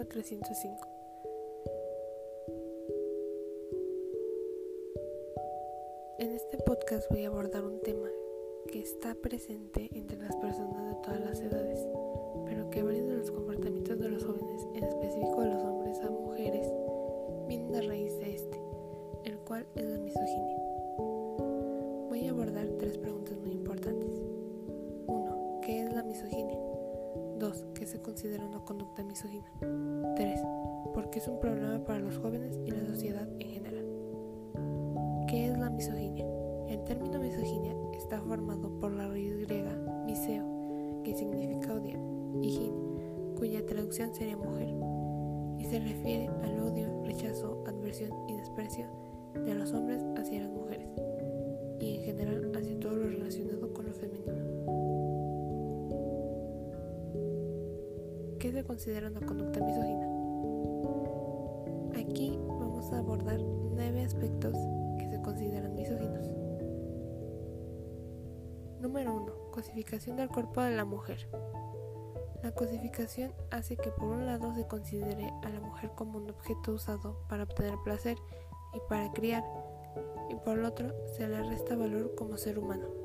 405. En este podcast voy a abordar un tema que está presente entre las personas de todas las edades, pero que de los comportamientos de los jóvenes, en específico de los hombres a mujeres, vienen a raíz de este, el cual es la misoginia. Voy a abordar tres preguntas considera una conducta misógina? 3. ¿Por qué es un problema para los jóvenes y la sociedad en general? ¿Qué es la misoginia? El término misoginia está formado por la raíz griega miseo, que significa odiar, y gin, cuya traducción sería mujer, y se refiere al odio, rechazo, adversión y desprecio de los hombres hacia las mujeres, y en general hacia todo lo relacionado con lo femenino. ¿Qué se considera una conducta misógina? Aquí vamos a abordar nueve aspectos que se consideran misóginos. Número 1. Cosificación del cuerpo de la mujer. La cosificación hace que por un lado se considere a la mujer como un objeto usado para obtener placer y para criar, y por el otro se le resta valor como ser humano.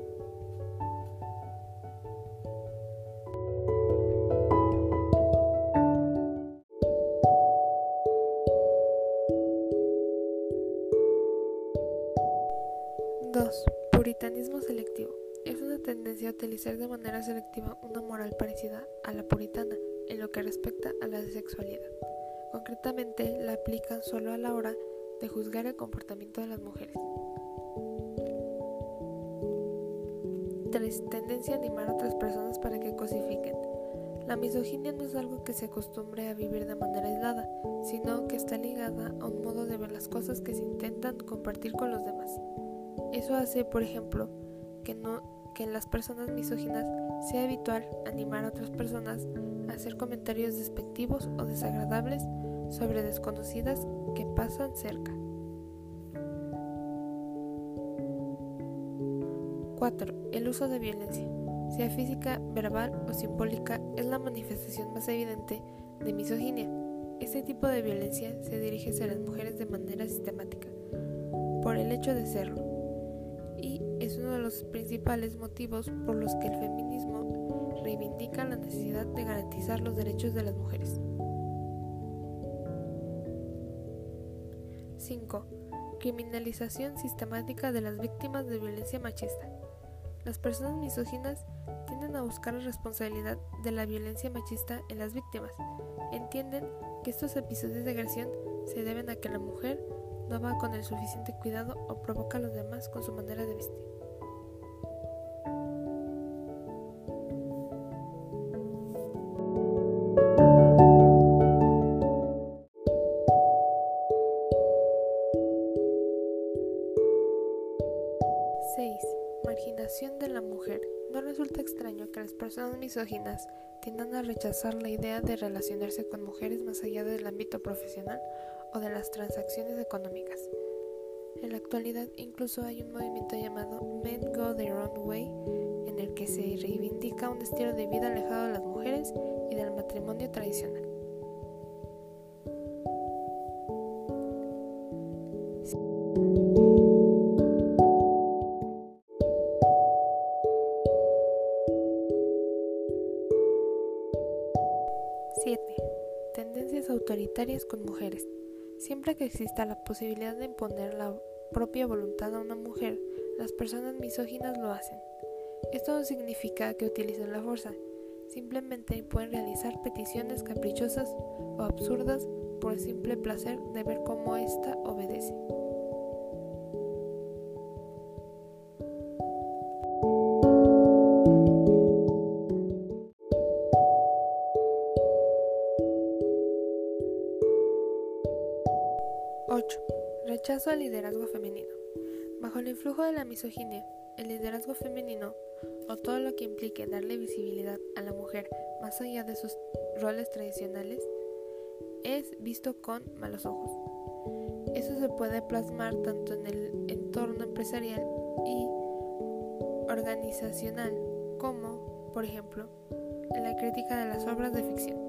Puritanismo selectivo. Es una tendencia a utilizar de manera selectiva una moral parecida a la puritana en lo que respecta a la sexualidad. Concretamente, la aplican solo a la hora de juzgar el comportamiento de las mujeres. 3. Tendencia a animar a otras personas para que cosifiquen. La misoginia no es algo que se acostumbre a vivir de manera aislada, sino que está ligada a un modo de ver las cosas que se intentan compartir con los demás. Eso hace, por ejemplo, que, en las personas misóginas sea habitual animar a otras personas a hacer comentarios despectivos o desagradables sobre desconocidas que pasan cerca. 4. El uso de violencia, sea física, verbal o simbólica, es la manifestación más evidente de misoginia. Este tipo de violencia se dirige hacia las mujeres de manera sistemática, por el hecho de serlo, es uno de los principales motivos por los que el feminismo reivindica la necesidad de garantizar los derechos de las mujeres. 5. Criminalización sistemática de las víctimas de violencia machista. Las personas misóginas tienden a buscar la responsabilidad de la violencia machista en las víctimas. Entienden que estos episodios de agresión se deben a que la mujer no va con el suficiente cuidado o provoca a los demás con su manera de vestir. Personas misóginas tiendan a rechazar la idea de relacionarse con mujeres más allá del ámbito profesional o de las transacciones económicas. En la actualidad incluso hay un movimiento llamado Men Go Their Own Way en el que se reivindica un estilo de vida alejado de las mujeres Tendencias autoritarias con mujeres. Siempre que exista la posibilidad de imponer la propia voluntad a una mujer, las personas misóginas lo hacen. Esto no significa que utilicen la fuerza, simplemente pueden realizar peticiones caprichosas o absurdas por el simple placer de ver cómo ésta obedece. 8. Rechazo al liderazgo femenino. Bajo el influjo de la misoginia, el liderazgo femenino, o todo lo que implique darle visibilidad a la mujer más allá de sus roles tradicionales, es visto con malos ojos. Eso se puede plasmar tanto en el entorno empresarial y organizacional como, por ejemplo, en la crítica de las obras de ficción.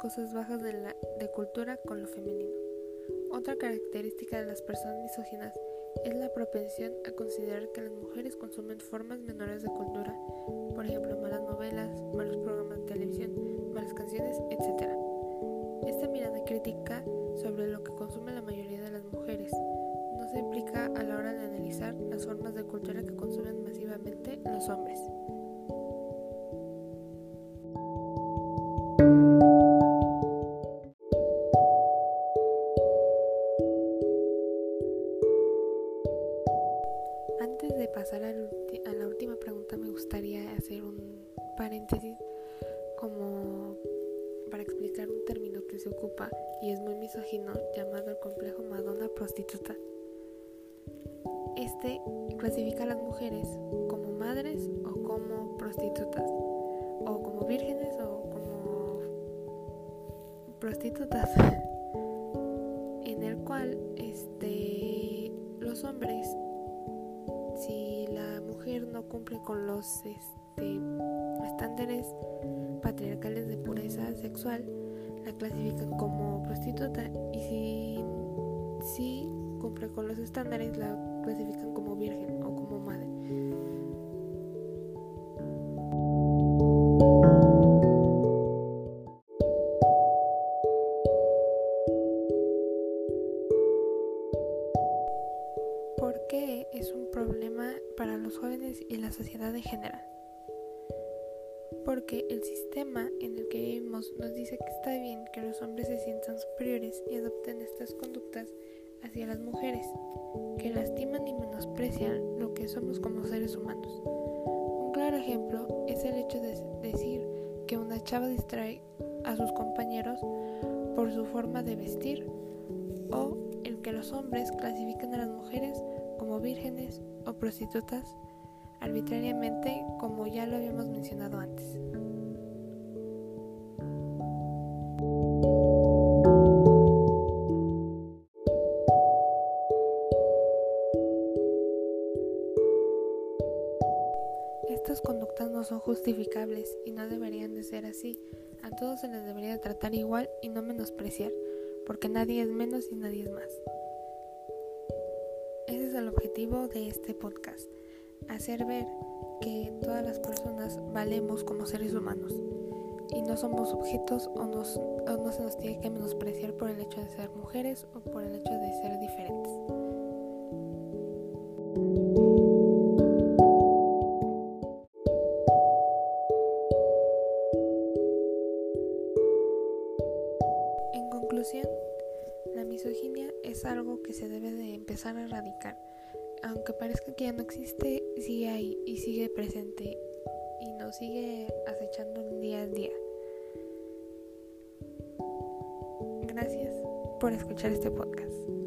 Cosas bajas de, cultura con lo femenino. Otra característica de las personas misóginas es la propensión a considerar que las mujeres consumen formas menores de cultura, por ejemplo, malas novelas, malos programas de televisión, malas canciones, etc. Esta mirada crítica sobre lo que consume la mayoría de las mujeres no se aplica a la hora de analizar las formas de cultura que consumen masivamente los hombres. Paréntesis como para explicar un término que se ocupa y es muy misógino llamado el complejo Madonna prostituta. Este clasifica a las mujeres como madres o como prostitutas o como vírgenes o como prostitutas en el cual este los hombres si la mujer no cumple con los este, estándares patriarcales de pureza sexual, la clasifican como prostituta y si sí cumple con los estándares, la clasifican como virgen o como madre. ¿Por qué es un problema para los jóvenes y la sociedad en general? Porque el sistema en el que vivimos nos dice que está bien que los hombres se sientan superiores y adopten estas conductas hacia las mujeres, que lastiman y menosprecian lo que somos como seres humanos. Un claro ejemplo es el hecho de decir que una chava distrae a sus compañeros por su forma de vestir o el que los hombres clasifican a las mujeres como vírgenes o prostitutas arbitrariamente como ya lo habíamos mencionado antes. Estas conductas no son justificables y no deberían de ser así. A todos se les debería tratar igual y no menospreciar, porque nadie es menos y nadie es más el objetivo de este podcast, hacer ver que todas las personas valemos como seres humanos y no somos objetos o, no se nos tiene que menospreciar por el hecho de ser mujeres o por el hecho de ser diferentes. Aunque parezca que ya no existe, sigue ahí y sigue presente y nos sigue acechando día a día. Gracias por escuchar este podcast.